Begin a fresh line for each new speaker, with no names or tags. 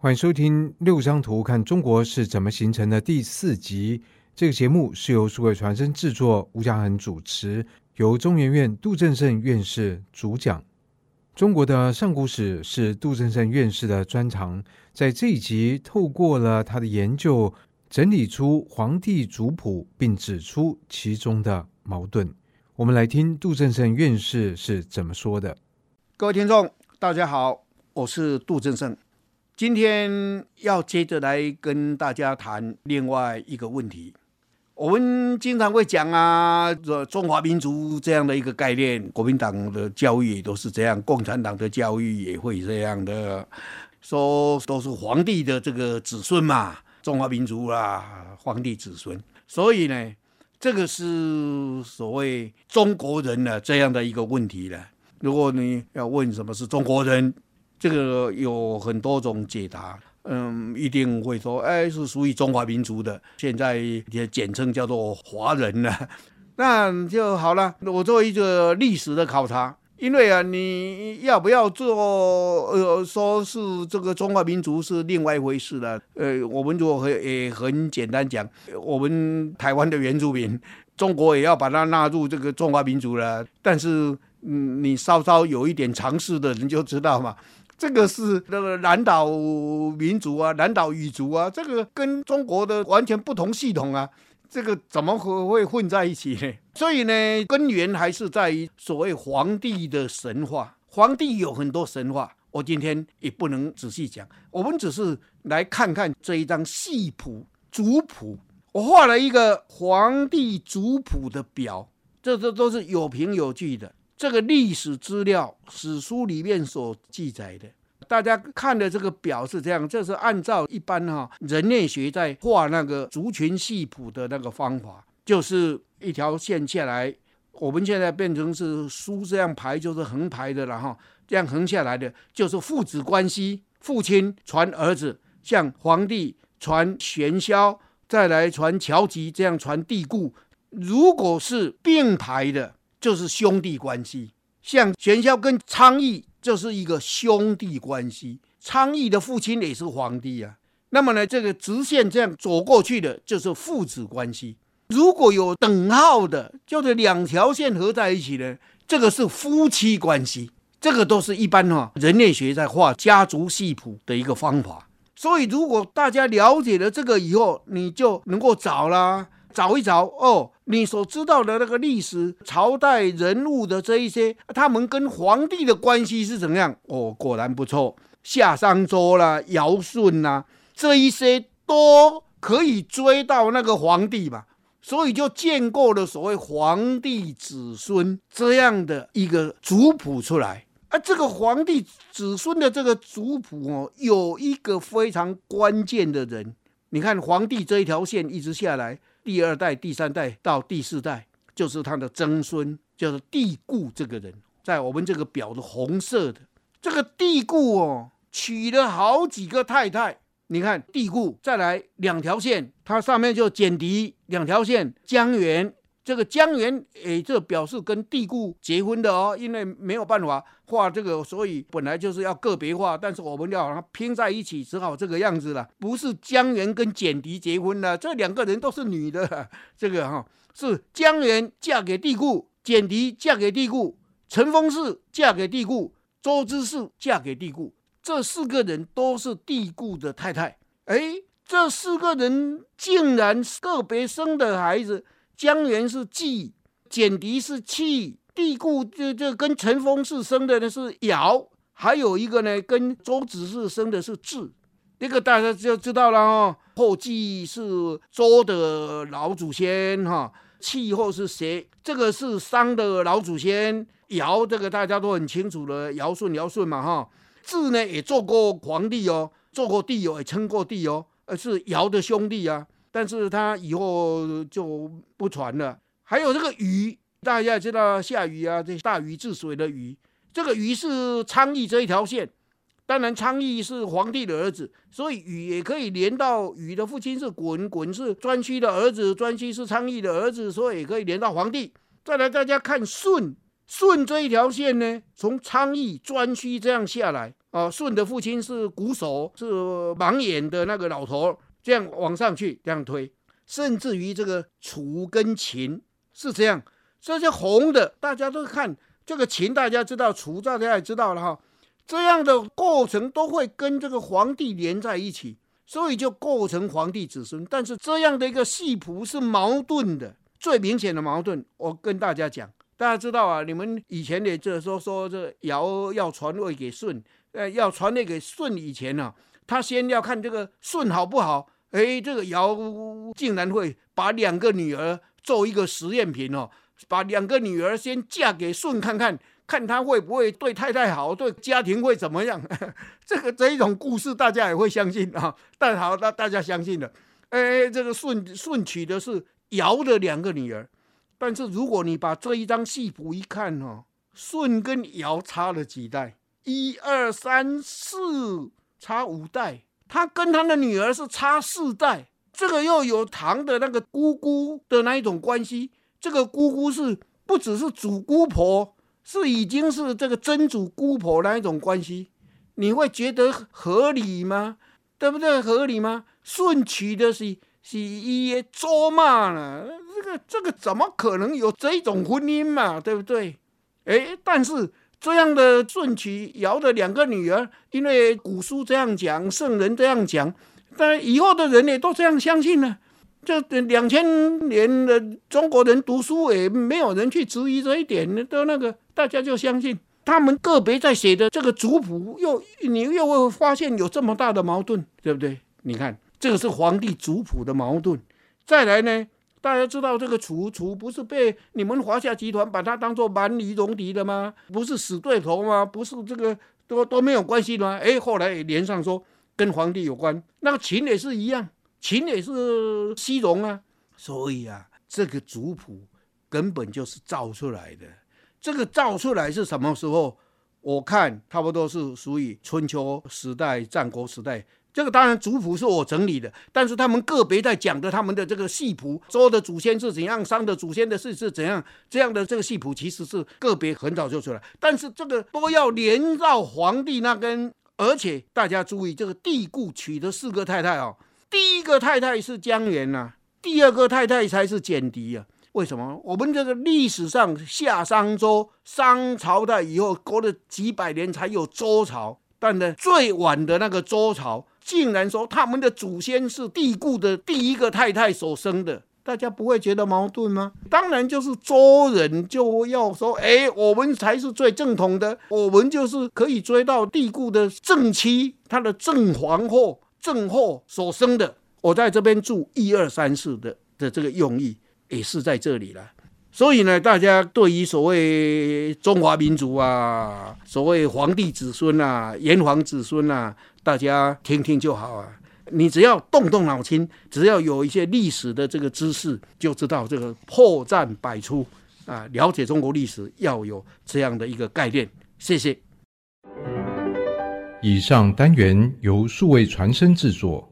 欢迎收听《六张图看中国是怎么形成的》第四集。这个节目是由数位传声制作，吴家恒主持，由中研院杜正胜院士主讲。中国的上古史是杜正胜院士的专长，在这一集透过了他的研究，整理出皇帝族谱，并指出其中的矛盾。我们来听杜正胜院士是怎么说的。
各位听众，大家好，我是杜正胜。今天要接着来跟大家谈另外一个问题。我们经常会讲啊，这中华民族这样的一个概念，国民党的教育也都是这样，共产党的教育也会这样的，说都是皇帝的这个子孙嘛，中华民族啦，皇帝子孙。所以呢，这个是所谓中国人的这样的一个问题了。如果你要问什么是中国人？这个有很多种解答，嗯，一定会说，哎，是属于中华民族的，现在也简称叫做华人了，那就好了。我做一个历史的考察，因为啊，你要不要做，呃，说是这个中华民族是另外一回事了。呃，我们如果很也很简单讲，我们台湾的原住民，中国也要把它纳入这个中华民族了。但是，嗯，你稍稍有一点常识的人就知道嘛。这个是那个南岛民族啊，南岛语族啊，这个跟中国的完全不同系统啊，这个怎么会会混在一起呢？所以呢，根源还是在于所谓皇帝的神话。皇帝有很多神话，我今天也不能仔细讲，我们只是来看看这一张系谱族谱。我画了一个皇帝族谱的表，这这都是有凭有据的。这个历史资料，史书里面所记载的，大家看的这个表是这样，这是按照一般哈人类学在画那个族群系谱的那个方法，就是一条线下来，我们现在变成是书这样排，就是横排的了哈，这样横下来的就是父子关系，父亲传儿子，像皇帝传玄霄，再来传乔吉，这样传帝固，如果是并排的。就是兄弟关系，像玄霄跟昌邑就是一个兄弟关系。昌邑的父亲也是皇帝啊。那么呢，这个直线这样走过去的就是父子关系。如果有等号的，就是两条线合在一起的，这个是夫妻关系。这个都是一般哈人类学在画家族系谱的一个方法。所以，如果大家了解了这个以后，你就能够找啦。找一找哦，你所知道的那个历史、朝代人物的这一些，他们跟皇帝的关系是怎样？哦，果然不错，夏商周啦、尧舜呐，这一些都可以追到那个皇帝吧，所以就建构了所谓皇帝子孙这样的一个族谱出来。而这个皇帝子孙的这个族谱哦，有一个非常关键的人，你看皇帝这一条线一直下来。第二代、第三代到第四代，就是他的曾孙，就是帝固这个人，在我们这个表的红色的这个帝固哦，娶了好几个太太。你看帝固，再来两条线，它上面就简狄两条线，江源。这个姜原，诶，这表示跟帝固结婚的哦，因为没有办法画这个，所以本来就是要个别画，但是我们要把它拼在一起，只好这个样子了。不是姜原跟简狄结婚了，这两个人都是女的，这个哈、是姜原嫁给帝固，简狄嫁给帝固，陈丰氏嫁给帝固，周之氏嫁给帝固，这四个人都是帝固的太太。哎，这四个人竟然个别生的孩子。姜原是季，简狄是契，帝固这这跟陈丰氏生的呢是尧，还有一个呢跟周子是生的是至，这个大家就知道了哦。后季是周的老祖先哈，契后是谁？这个是商的老祖先尧，这个大家都很清楚了，尧舜尧舜嘛哈。至呢也做过皇帝哦，做过帝哦，也称过帝哦，呃是尧的兄弟啊。但是他以后就不传了。还有这个禹，大家知道夏禹啊，这大禹治水的禹，这个禹是昌邑这一条线。当然，昌邑是皇帝的儿子，所以禹也可以连到禹的父亲是鯀，鯀是顓頊的儿子，顓頊是昌邑的儿子，所以也可以连到皇帝。再来，大家看舜，舜这一条线呢，从昌邑、顓頊这样下来，啊，舜的父亲是瞽叟，是盲眼的那个老头，这样往上去，这样推，甚至于这个楚跟秦是这样，这些红的大家都看，这个秦大家知道，楚大家也知道了哈，这样的过程都会跟这个皇帝连在一起，所以就构成皇帝子孙。但是这样的一个系谱是矛盾的，最明显的矛盾，我跟大家讲，大家知道啊，你们以前也就说说这尧要传位给舜。呃，要传位给舜以前呢、啊，他先要看这个舜好不好？哎，这个尧竟然会把两个女儿做一个实验品哦，把两个女儿先嫁给舜看看，看他会不会对太太好，对家庭会怎么样？这个这一种故事大家也会相信啊。但好，那大家相信了。哎，这个舜舜娶的是尧的两个女儿，但是如果你把这一张戏谱一看哦，舜跟尧差了几代？一二三四，差五代，他跟他的女儿是差四代，这个又有唐的那个姑姑的那一种关系，这个姑姑是不只是祖姑婆，是已经是这个曾祖姑婆那一种关系，你会觉得合理吗？对不对？合理吗？顺娶的是是一周嘛呢？这个这个怎么可能有这种婚姻嘛？对不对？哎，但是。这样的顺其尧的两个女儿，因为古书这样讲，圣人这样讲，但以后的人也都这样相信呢。这两千年的中国人读书，也没有人去质疑这一点，都那个大家就相信。他们个别在写的这个族谱，又你又会发现有这么大的矛盾，对不对？你看，这个是皇帝族谱的矛盾。再来呢？大家知道这个楚楚不是被你们华夏集团把他当做蛮夷戎狄的吗？不是死对头吗？不是这个都都没有关系的吗？哎，后来也连上说跟皇帝有关。那个秦也是一样，秦也是西戎啊。所以啊，这个族谱根本就是造出来的。这个造出来是什么时候？我看差不多是属于春秋时代、战国时代。这个当然族谱是我整理的，但是他们个别在讲的他们的这个系谱，周的祖先是怎样，商的祖先的事是怎样，这样的这个系谱其实是个别很早就出来，但是这个都要连到皇帝那根，而且大家注意，这个帝固娶的四个太太哦，第一个太太是姜原呐、第二个太太才是简狄啊。为什么？我们这个历史上夏商周商朝代以后过了几百年才有周朝，但呢最晚的那个周朝。竟然说他们的祖先是帝嚳的第一个太太所生的，大家不会觉得矛盾吗？当然，就是周人就要说，哎，我们才是最正统的，我们就是可以追到帝嚳的正妻，他的正皇后、正后所生的。我在这边住一二三四的的这个用意也是在这里了。所以呢，大家对于所谓中华民族啊，所谓皇帝子孙啊、炎黄子孙啊。大家听听就好啊！你只要动动脑筋，只要有一些历史的这个知识，就知道这个破绽百出啊！了解中国历史要有这样的一个概念。谢谢。
以上单元由数位传声制作。